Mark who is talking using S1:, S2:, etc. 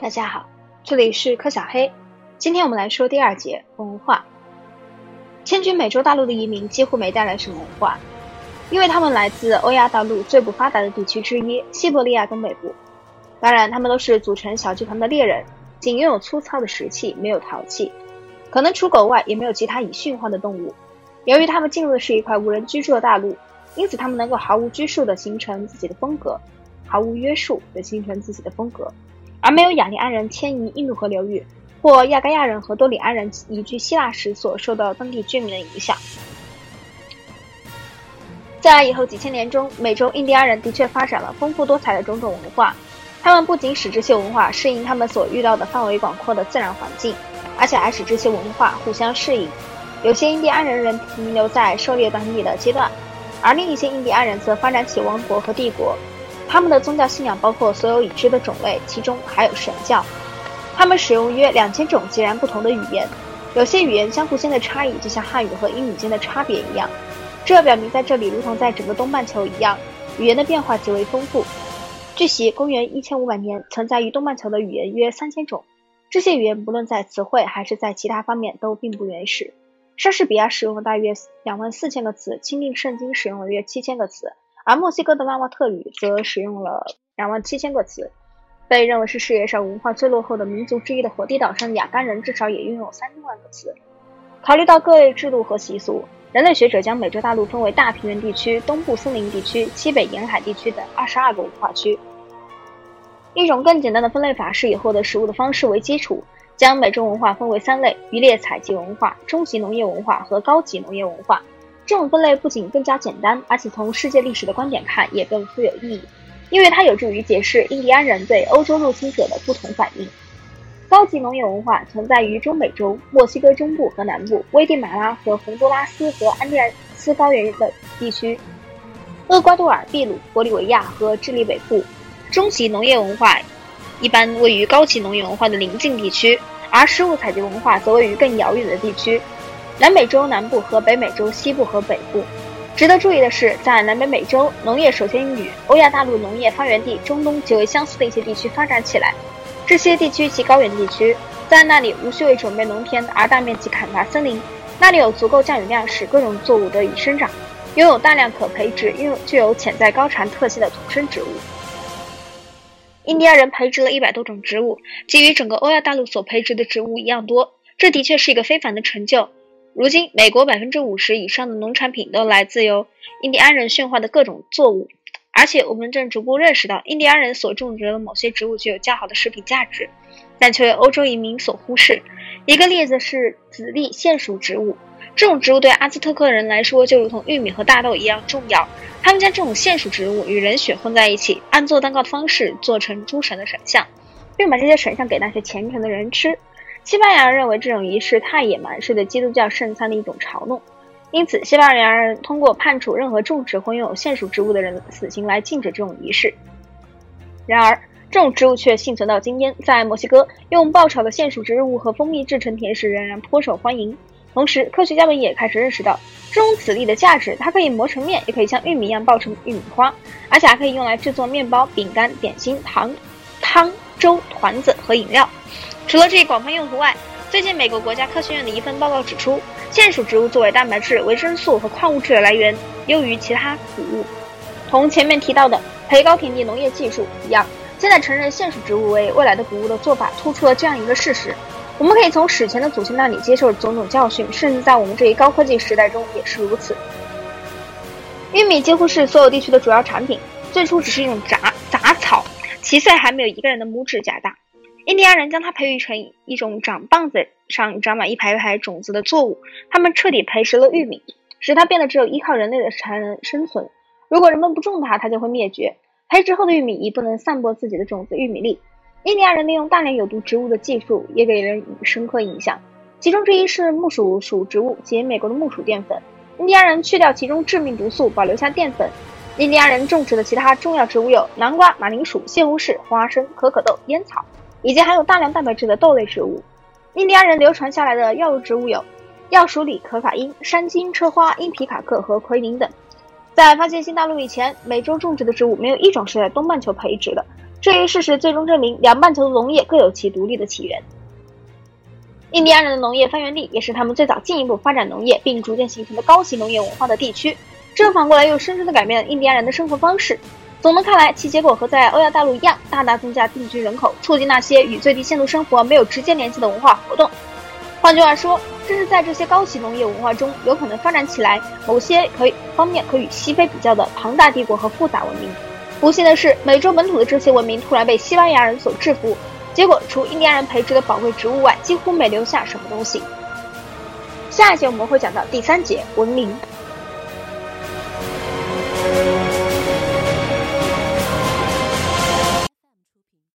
S1: 大家好，这里是柯小黑。今天我们来说第二节文化。迁居美洲大陆的移民几乎没带来什么文化，因为他们来自欧亚大陆最不发达的地区之一——西伯利亚东北部。当然，他们都是组成小集团的猎人，仅拥有粗糙的石器，没有陶器。可能除狗外，也没有其他已驯化的动物。由于他们进入的是一块无人居住的大陆，因此他们能够毫无拘束地形成自己的风格，毫无约束地形成自己的风格，而没有雅利安人迁移印度河流域。或亚该亚人和多里安人移居希腊时所受到当地居民的影响。在以后几千年中，美洲印第安人的确发展了丰富多彩的种种文化。他们不仅使这些文化适应他们所遇到的范围广阔的自然环境，而且还使这些文化互相适应。有些印第安人仍停留在狩猎当地的阶段，而另一些印第安人则发展起王国和帝国。他们的宗教信仰包括所有已知的种类，其中还有神教。他们使用约两千种截然不同的语言，有些语言相互间的差异就像汉语和英语间的差别一样。这表明在这里，如同在整个东半球一样，语言的变化极为丰富。据悉，公元一千五百年存在于东半球的语言约三千种，这些语言不论在词汇还是在其他方面都并不原始。莎士比亚使用了大约两万四千个词，钦定圣经使用了约七千个词，而墨西哥的拉瓦特语则使用了两万七千个词。被认为是世界上文化最落后的民族之一的火地岛上的雅干人，至少也拥有三千万个词。考虑到各类制度和习俗，人类学者将美洲大陆分为大平原地区、东部森林地区、西北沿海地区等二十二个文化区。一种更简单的分类法是以获得食物的方式为基础，将美洲文化分为三类：渔猎采集文化、中级农业文化和高级农业文化。这种分类不仅更加简单，而且从世界历史的观点看也更富有意义。因为它有助于解释印第安人对欧洲入侵者的不同反应。高级农业文化存在于中美洲、墨西哥中部和南部、危地马拉和洪都拉斯和安第斯高原的地区、厄瓜多尔、秘鲁、玻利维亚和智利北部。中级农业文化一般位于高级农业文化的邻近地区，而食物采集文化则位于更遥远的地区，南美洲南部和北美洲西部和北部。值得注意的是，在南北美洲，农业首先与欧亚大陆农业发源地中东极为相似的一些地区发展起来。这些地区及高原地区，在那里无需为准备农田而大面积砍伐森林，那里有足够降雨量使各种作物得以生长，拥有大量可培植、拥有具有潜在高产特性的土生植物。印第安人培植了一百多种植物，即与整个欧亚大陆所培植的植物一样多，这的确是一个非凡的成就。如今，美国百分之五十以上的农产品都来自由印第安人驯化的各种作物，而且我们正逐步认识到，印第安人所种植的某些植物具有较好的食品价值，但却为欧洲移民所忽视。一个例子是籽粒线属植物，这种植物对阿兹特克人来说就如同玉米和大豆一样重要。他们将这种线属植物与人血混在一起，按做蛋糕的方式做成诸神的神像，并把这些神像给那些虔诚的人吃。西班牙人认为这种仪式太野蛮，是对基督教圣餐的一种嘲弄，因此西班牙人通过判处任何种植或拥有线属植物的人死刑来禁止这种仪式。然而，这种植物却幸存到今天，在墨西哥用爆炒的线属植物和蜂蜜制成甜食仍然颇受欢迎。同时，科学家们也开始认识到这种籽粒的价值，它可以磨成面，也可以像玉米一样爆成玉米花，而且还可以用来制作面包、饼干、点心、糖、汤、粥、团子和饮料。除了这一广泛用途外，最近美国国家科学院的一份报告指出，线属植物作为蛋白质、维生素和矿物质的来源，优于其他谷物。同前面提到的培高田地农业技术一样，现在承认线属植物为未来的谷物的做法，突出了这样一个事实：我们可以从史前的祖先那里接受种种教训，甚至在我们这一高科技时代中也是如此。玉米几乎是所有地区的主要产品，最初只是一种杂杂草，其岁还没有一个人的拇指甲大。印第安人将它培育成一种长棒子上长满一排一排种子的作物。他们彻底培植了玉米，使它变得只有依靠人类的才能生存。如果人们不种它，它就会灭绝。培植后的玉米已不能散播自己的种子玉米粒。印第安人利用大量有毒植物的技术也给人以深刻印象。其中之一是木薯属植物及美国的木薯淀粉。印第安人去掉其中致命毒素，保留下淀粉。印第安人种植的其他重要植物有南瓜、马铃薯、西红柿、花生、可可豆、烟草。以及含有大量蛋白质的豆类植物。印第安人流传下来的药物植物有药鼠李、可卡因、山金、车花、因皮卡克和奎宁等。在发现新大陆以前，美洲种植的植物没有一种是在东半球培植的。这一事实最终证明，两半球的农业各有其独立的起源。印第安人的农业发源地，也是他们最早进一步发展农业并逐渐形成的高级农业文化的地区。这反过来又深深地改变了印第安人的生活方式。总的看来，其结果和在欧亚大陆一样，大大增加定居人口，促进那些与最低限度生活没有直接联系的文化活动。换句话说，这是在这些高级农业文化中有可能发展起来某些可以方面可与西非比较的庞大帝国和复杂文明。不幸的是，美洲本土的这些文明突然被西班牙人所制服，结果除印第安人培植的宝贵植物外，几乎没留下什么东西。下一节我们会讲到第三节文明。